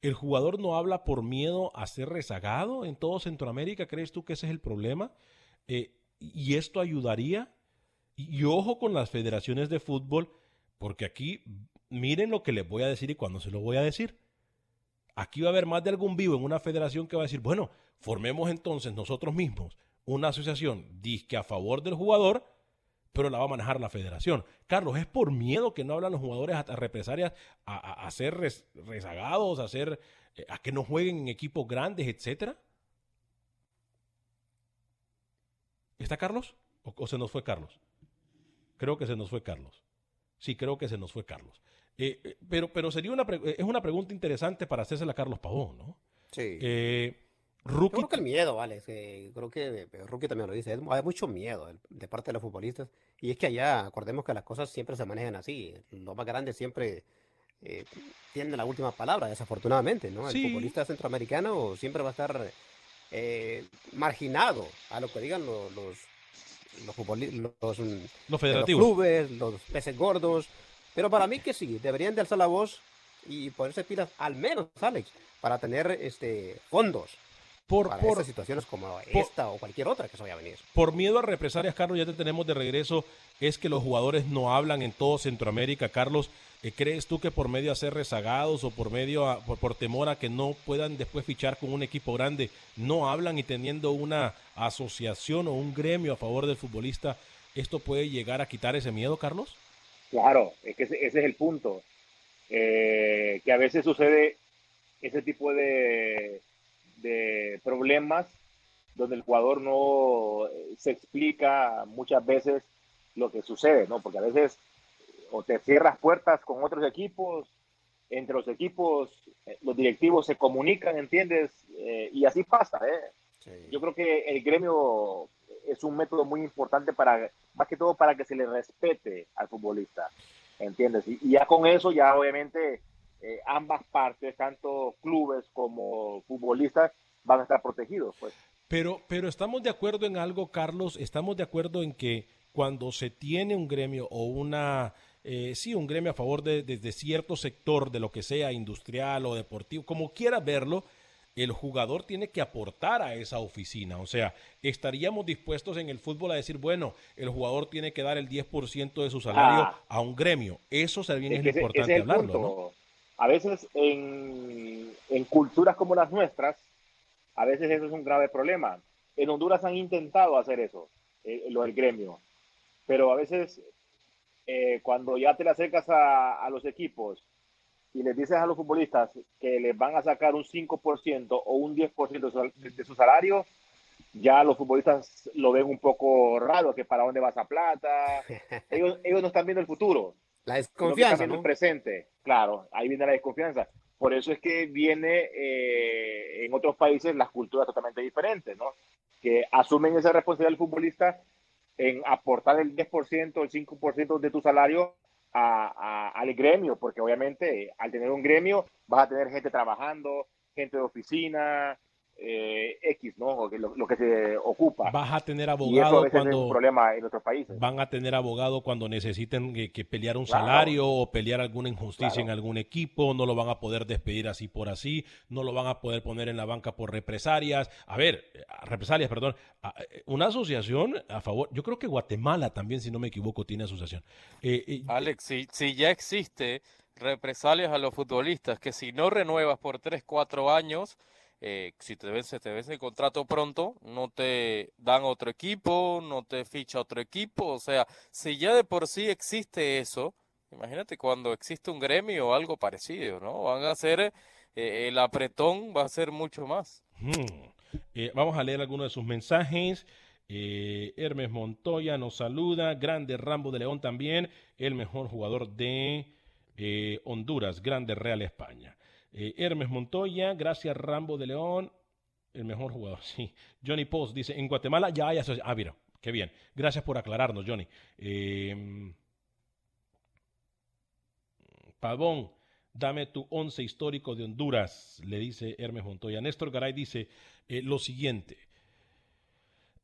¿El jugador no habla por miedo a ser rezagado en todo Centroamérica? ¿Crees tú que ese es el problema? Eh, ¿Y esto ayudaría? Y, ojo con las federaciones de fútbol, porque aquí miren lo que les voy a decir y cuándo se lo voy a decir. Aquí va a haber más de algún vivo en una federación que va a decir, bueno, formemos entonces nosotros mismos una asociación disque a favor del jugador pero la va a manejar la federación. Carlos, ¿es por miedo que no hablan los jugadores a, represalias, a, ser rezagados, a, ser, eh, a que no jueguen en equipos grandes, etcétera? ¿Está Carlos? ¿O, se nos fue Carlos? Creo que se nos fue Carlos. Sí, creo que se nos fue Carlos. Eh, eh, pero, pero sería una, es una pregunta interesante para hacérsela a Carlos Pavón, ¿no? Sí. Rookie... creo que el miedo, vale. creo que Rookie también lo dice. Hay mucho miedo de parte de los futbolistas. Y es que allá, acordemos que las cosas siempre se manejan así. Los más grandes siempre eh, tienen la última palabra, desafortunadamente. ¿no? El futbolista centroamericano siempre va a estar eh, marginado a lo que digan los, los, los, los, federativos. clubes, los peces gordos. Pero para mí que sí, deberían de alzar la voz y ponerse pilas, al menos, Alex, para tener este fondos por, por situaciones como esta o cualquier otra que se vaya a venir. Por miedo a represalias, Carlos, ya te tenemos de regreso. Es que los jugadores no hablan en todo Centroamérica, Carlos. Eh, ¿Crees tú que por medio de ser rezagados o por medio por, temor a que no puedan después fichar con un equipo grande, no hablan y teniendo una asociación o un gremio a favor del futbolista, esto puede llegar a quitar ese miedo, Carlos? Claro, es que ese, es el punto. Eh, que a veces sucede ese tipo de, de problemas donde el jugador no eh, se explica muchas veces lo que sucede, ¿no? Porque a veces o te cierras puertas con otros equipos, entre los equipos eh, los directivos se comunican, ¿entiendes? Eh, y así pasa, ¿eh? Yo creo que el gremio es un método muy importante para, más que todo para que se le respete al futbolista, ¿entiendes? Y, y ya con eso, ya obviamente eh, ambas partes, tanto clubes como futbolistas, van a estar protegidos. Pues. Pero, pero estamos de acuerdo en algo, Carlos, estamos de acuerdo en que cuando se tiene un gremio o una, eh, sí, un gremio a favor de, de, cierto sector, de lo que sea, industrial o deportivo, como quiera verlo, el jugador tiene que aportar a esa oficina. O sea, estaríamos dispuestos en el fútbol a decir, bueno, el jugador tiene que dar el 10% de su salario ah. a un gremio. Eso sería es, importante hablarlo, ¿no? A veces en, culturas como las nuestras, a veces eso es un grave problema. En Honduras han intentado hacer eso, eh, lo del gremio, pero a veces eh, cuando ya te le acercas a, los equipos y les dices a los futbolistas que les van a sacar un 5% o un 10% de su, salario, ya los futbolistas lo ven un poco raro, que para dónde vas a plata. *laughs* Ellos, ellos no están viendo el futuro. La desconfianza. ¿no? el presente, claro, ahí viene la desconfianza. Por eso es que viene eh, en otros países las culturas totalmente diferentes, ¿no? Que asumen esa responsabilidad del futbolista en aportar el 10%, el 5% de tu salario a, al gremio, porque obviamente al tener un gremio vas a tener gente trabajando, gente de oficina, eh, X, ¿no? Lo, que se ocupa. Vas a tener abogado cuando. un problema en otros países. Van a tener abogado cuando necesiten que, pelear un salario o pelear alguna injusticia en algún equipo. No lo van a poder despedir así por así. No lo van a poder poner en la banca por represalias. A ver, eh, represalias, perdón. Eh, una asociación a favor. Yo creo que Guatemala también, si no me equivoco, tiene asociación. Alex, si, si ya existe represalias a los futbolistas, que si no renuevas por 3, 4 años eh, si te vence, te vence el contrato pronto, no te dan otro equipo, no te ficha otro equipo, o sea, si ya de por sí existe eso, imagínate cuando existe un gremio o algo parecido, ¿no? Van a ser, eh, el apretón va a ser mucho más. Hmm. Eh, vamos a leer algunos de sus mensajes. Eh, Hermes Montoya nos saluda. Grande Rambo de León también. El mejor jugador de eh, Honduras. Grande Real España. Eh, Hermes Montoya. Gracias Rambo de León. El mejor jugador, *laughs* sí. Johnny Post dice, en Guatemala ya hay asociación. Ah, mira, qué bien. Gracias por aclararnos, Johnny. Eh, Pavón, dame tu once histórico de Honduras, le dice Hermes Montoya. Néstor Garay dice eh, lo siguiente.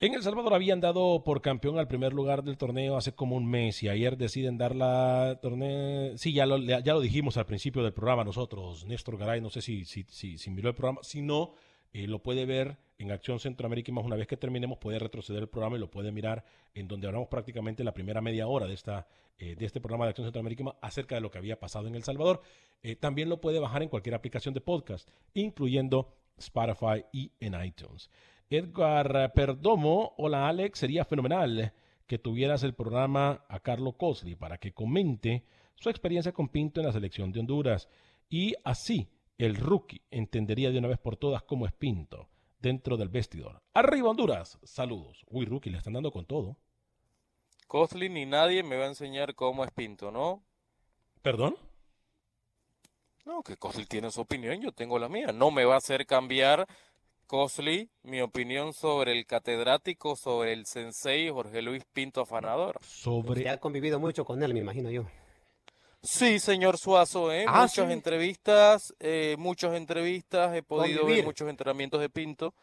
En El Salvador habían dado por campeón al primer lugar del torneo hace como un mes y ayer deciden dar la torneo. Sí, ya lo, ya lo dijimos al principio del programa nosotros, Néstor Garay, no sé si, si, si, miró el programa. Si no, eh, lo puede ver en Acción Centroamérica más una vez que terminemos puede retroceder el programa y lo puede mirar en donde hablamos prácticamente la primera media hora de, esta, eh, de este programa de Acción Centroamérica acerca de lo que había pasado en El Salvador. Eh, también lo puede bajar en cualquier aplicación de podcast, incluyendo Spotify y en iTunes. Edgar Perdomo, hola Alex, sería fenomenal que tuvieras el programa a Carlos Cosley para que comente su experiencia con Pinto en la selección de Honduras y así el rookie entendería de una vez por todas cómo es Pinto dentro del vestidor. Arriba Honduras, saludos. Uy, rookie, le están dando con todo. Cosley ni nadie me va a enseñar cómo es Pinto, ¿no? ¿Perdón? No, que Cosley tiene su opinión, yo tengo la mía. No me va a hacer cambiar Cosley mi opinión sobre el catedrático, sobre el sensei Jorge Luis Pinto Afanador. Sobre... Usted ha convivido mucho con él, me imagino yo. Sí, señor Suazo, ¿eh? Ah, muchas entrevistas, eh, muchas entrevistas, he podido ver muchos entrenamientos de Pinto.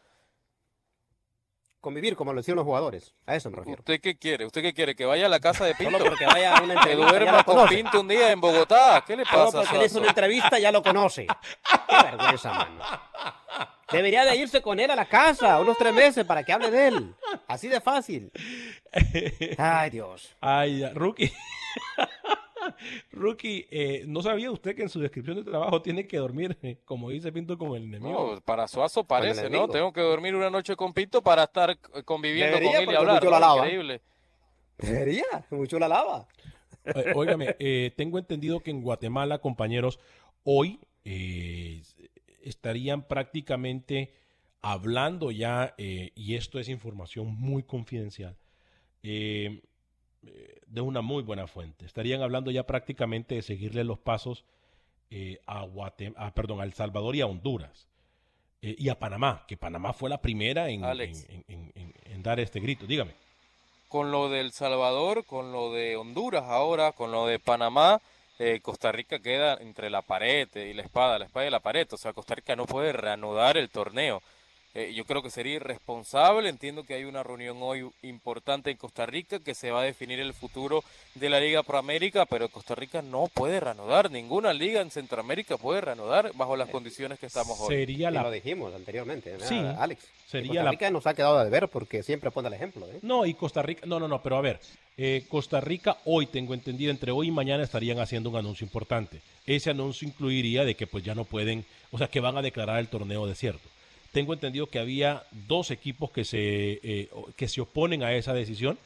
Convivir como lo hicieron los jugadores, a eso me refiero. ¿Usted qué quiere? ¿Usted qué quiere? ¿Que vaya a la casa de Pinto? Solo porque vaya a una entrevista. Que duerma con Pinto un día en Bogotá. ¿Qué le pasa? Solo porque le hizo una entrevista ya lo conoce. Qué vergüenza, mano. Debería de irse con él a la casa unos tres meses para que hable de él. Así de fácil. Ay, Dios. Ay, rookie. Rookie, eh, ¿no sabía usted que en su descripción de trabajo tiene que dormir, eh, como dice Pinto, con el enemigo? No, para Suazo parece, ¿no? Tengo que dormir una noche con Pinto para estar eh, conviviendo con él y hablar. Mucho la lava. Increíble. Debería, mucho la lava. Óigame, tengo entendido que en Guatemala, compañeros, hoy estarían prácticamente hablando ya, y esto es información muy confidencial, eh, de una muy buena fuente. Estarían hablando ya prácticamente de seguirle los pasos eh, a, Guatemala, perdón, a El Salvador y a Honduras. Eh, y a Panamá, que Panamá fue la primera en, en, dar este grito. Dígame. Con lo del Salvador, con lo de Honduras ahora, con lo de Panamá, eh, Costa Rica queda entre la pared y la espada, la espada y la pared. O sea, Costa Rica no puede reanudar el torneo. Eh, yo creo que sería irresponsable. Entiendo que hay una reunión hoy importante en Costa Rica que se va a definir el futuro de la Liga Proamérica, pero Costa Rica no puede reanudar. Ninguna liga en Centroamérica puede reanudar bajo las condiciones que estamos hoy. Sería la... lo dijimos anteriormente, sí, Alex. Sería Costa Rica nos ha quedado de ver porque siempre pone el ejemplo. ¿eh? No, y Costa Rica, no, no, no, pero a ver, eh, Costa Rica hoy, tengo entendido, entre hoy y mañana estarían haciendo un anuncio importante. Ese anuncio incluiría de que pues ya no pueden, o sea, que van a declarar el torneo desierto tengo entendido que había dos equipos que se, eh, que se oponen a esa decisión,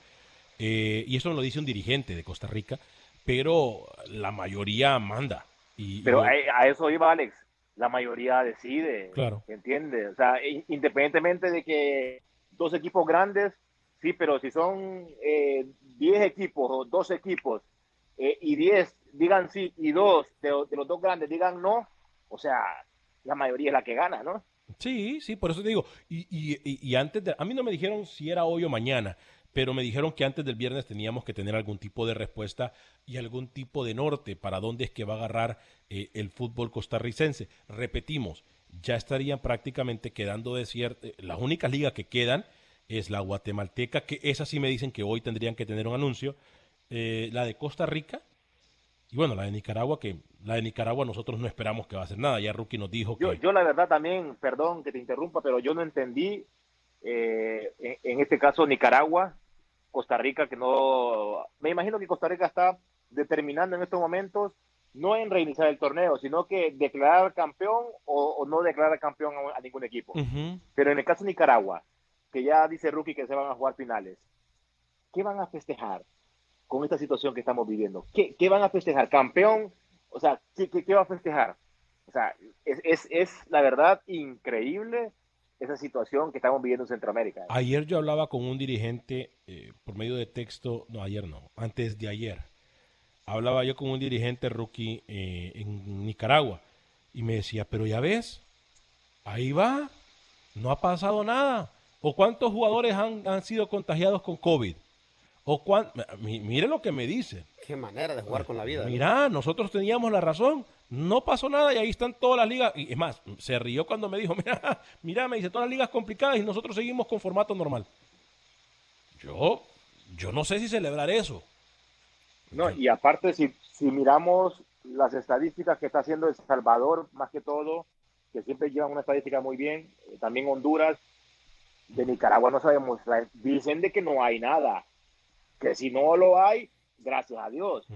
eh, y eso lo dice un dirigente de Costa Rica, pero la mayoría manda. Y, pero a, eso iba Alex, la mayoría decide, claro. ¿entiendes? O sea, independientemente de que dos equipos grandes, sí, pero si son 10 eh, equipos o dos equipos y 10 digan sí y dos de, de los dos grandes digan no, o sea, la mayoría es la que gana, ¿no? Sí, sí, por eso te digo. Y, y, y, antes de, a mí no me dijeron si era hoy o mañana, pero me dijeron que antes del viernes teníamos que tener algún tipo de respuesta y algún tipo de norte para dónde es que va a agarrar eh, el fútbol costarricense. Repetimos, ya estarían prácticamente quedando desiertas. Eh, las únicas ligas que quedan es la guatemalteca, que esa sí me dicen que hoy tendrían que tener un anuncio. Eh, la de Costa Rica, y bueno, la de Nicaragua, que la de Nicaragua nosotros no esperamos que va a hacer nada. Ya Rookie nos dijo yo, que... Yo la verdad también, perdón que te interrumpa, pero yo no entendí, eh, en, este caso Nicaragua, Costa Rica, que no... Me imagino que Costa Rica está determinando en estos momentos no en reiniciar el torneo, sino que declarar campeón o, no declarar campeón a, ningún equipo. Pero en el caso de Nicaragua, que ya dice Rookie que se van a jugar finales, ¿qué van a festejar? Con esta situación que estamos viviendo? ¿Qué, qué van a festejar? ¿Campeón? O sea, ¿qué, qué, va a festejar? O sea, es, es, es, la verdad increíble esa situación que estamos viviendo en Centroamérica. Ayer yo hablaba con un dirigente eh, por medio de texto, no, ayer no, antes de ayer. Hablaba yo con un dirigente rookie eh, en Nicaragua y me decía, pero ya ves, ahí va, no ha pasado nada. ¿O cuántos jugadores han, han sido contagiados con COVID? ¿O cuán... Mire lo que me dice. Qué manera de jugar con la vida. Mira, nosotros teníamos la razón. No pasó nada y ahí están todas las ligas. Y es más, se rió cuando me dijo, *laughs* mira, mira, me dice, todas las ligas complicadas y nosotros seguimos con formato normal. Yo, yo no sé si celebrar eso. No, y aparte, si, si miramos las estadísticas que está haciendo El Salvador, más que todo, que siempre llevan una estadística muy bien, eh, también Honduras, de Nicaragua no sabemos, dicen de que no hay nada, que si no lo hay, gracias a Dios.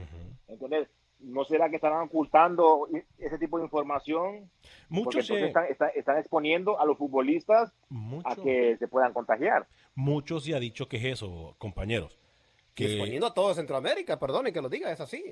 Entonces, ¿no será que estarán ocultando ese tipo de información? Muchos Porque están, están, exponiendo a los futbolistas a que se puedan contagiar. Muchos se ha dicho que es eso, compañeros. Que, exponiendo a todo Centroamérica, perdone que lo diga, es así.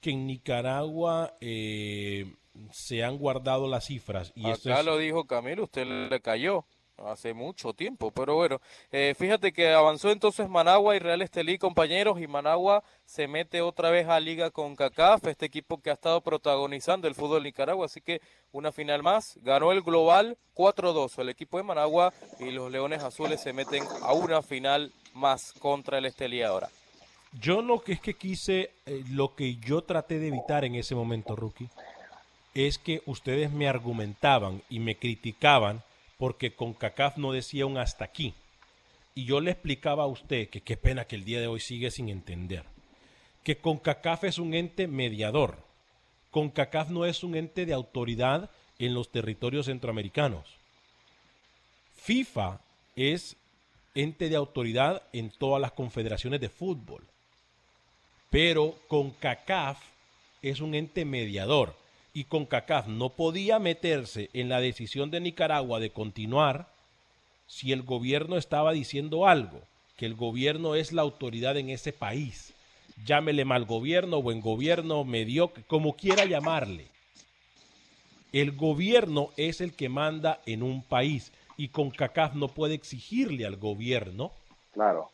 Que en Nicaragua eh, se han guardado las cifras. Y Acá lo dijo Camilo, usted le cayó hace mucho tiempo, pero bueno, eh, fíjate que avanzó entonces Managua y Real Estelí, compañeros, y Managua se mete otra vez a Liga con CACAF, este equipo que ha estado protagonizando el fútbol Nicaragua, así que una final más, ganó el global 4-2 el equipo de Managua y los Leones Azules se meten a una final más contra el Estelí ahora. Yo lo que es que quise, eh, lo que yo traté de evitar en ese momento, Rookie, es que ustedes me argumentaban y me criticaban porque con CACAF no decía un hasta aquí. Y yo le explicaba a usted que qué pena que el día de hoy sigue sin entender. Que con CACAF es un ente mediador. Con CACAF no es un ente de autoridad en los territorios centroamericanos. FIFA es ente de autoridad en todas las confederaciones de fútbol. Pero con CACAF es un ente mediador y CONCACAF no podía meterse en la decisión de Nicaragua de continuar si el gobierno estaba diciendo algo, que el gobierno es la autoridad en ese país. Llámele mal gobierno, buen gobierno, mediocre, como quiera llamarle. El gobierno es el que manda en un país y CONCACAF no puede exigirle al gobierno claro.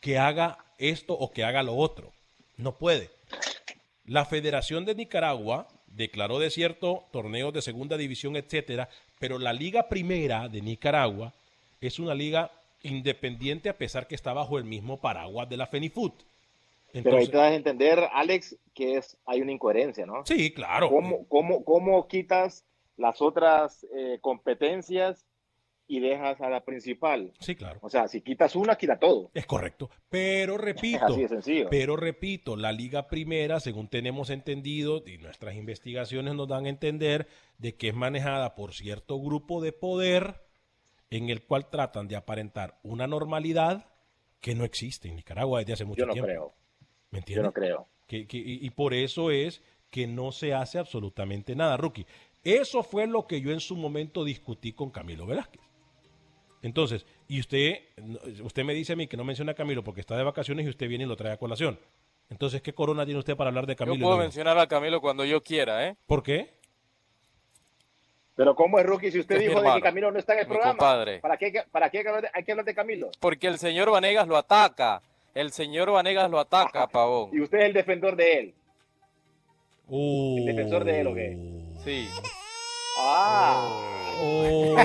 que haga esto o que haga lo otro. No puede. La Federación de Nicaragua declaró desierto torneos de segunda división, etcétera, pero la Liga Primera de Nicaragua es una liga independiente a pesar que está bajo el mismo paraguas de la FENIFUT. Entonces, pero ahí te das a entender, Alex, que es, hay una incoherencia, ¿no? Sí, claro. ¿Cómo, cómo, cómo quitas las otras eh, competencias y dejas a la principal. Sí, claro. O sea, si quitas una, quita todo. Es correcto. Pero repito, *laughs* Así de sencillo. pero repito, la Liga Primera, según tenemos entendido, y nuestras investigaciones nos dan a entender, de que es manejada por cierto grupo de poder en el cual tratan de aparentar una normalidad que no existe en Nicaragua desde hace mucho Yo no tiempo. creo. ¿Me entiendes? Yo no creo. Que, que, y, y por eso es que no se hace absolutamente nada, Rookie. Eso fue lo que yo en su momento discutí con Camilo Velázquez. Entonces, y usted, usted me dice a mí que no menciona a Camilo porque está de vacaciones y usted viene y lo trae a colación. Entonces, ¿qué corona tiene usted para hablar de Camilo? Yo puedo mencionar a Camilo cuando yo quiera, ¿eh? ¿Por qué? Pero ¿cómo es, Rookie? Si usted Es dijo de que Camilo no está en el programa, compadre. ¿para qué, para qué hay que hablar de- hay que hablar de Camilo? Porque el señor Vanegas lo ataca. El señor Vanegas lo ataca, Pavón. Y usted es el defensor de él. Oh. ¿El defensor de él o qué? Sí. Ah. Oh.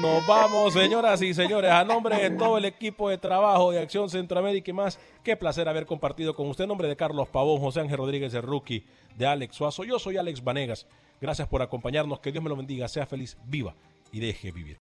Nos vamos, señoras y señores, a nombre de todo el equipo de trabajo de Acción Centroamérica y más. Qué placer haber compartido con usted. En nombre de Carlos Pavón, José Ángel Rodríguez, el rookie, de Alex Suazo. Yo soy Alex Vanegas. Gracias por acompañarnos. Que Dios me lo bendiga. Sea feliz, viva y deje vivir.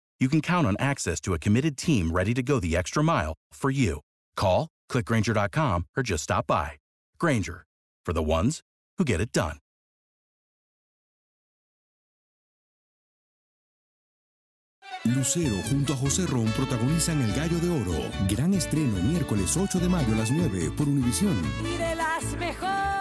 you can count on access to a committed team ready to go the extra mile for you. Call, clickgranger.com, or just stop by. Granger, for the ones who get it done. Lucero junto a José Ron protagonizan El Gallo de Oro. Gran estreno miércoles 8 de mayo a las 9 por Univisión. Y de las mejores.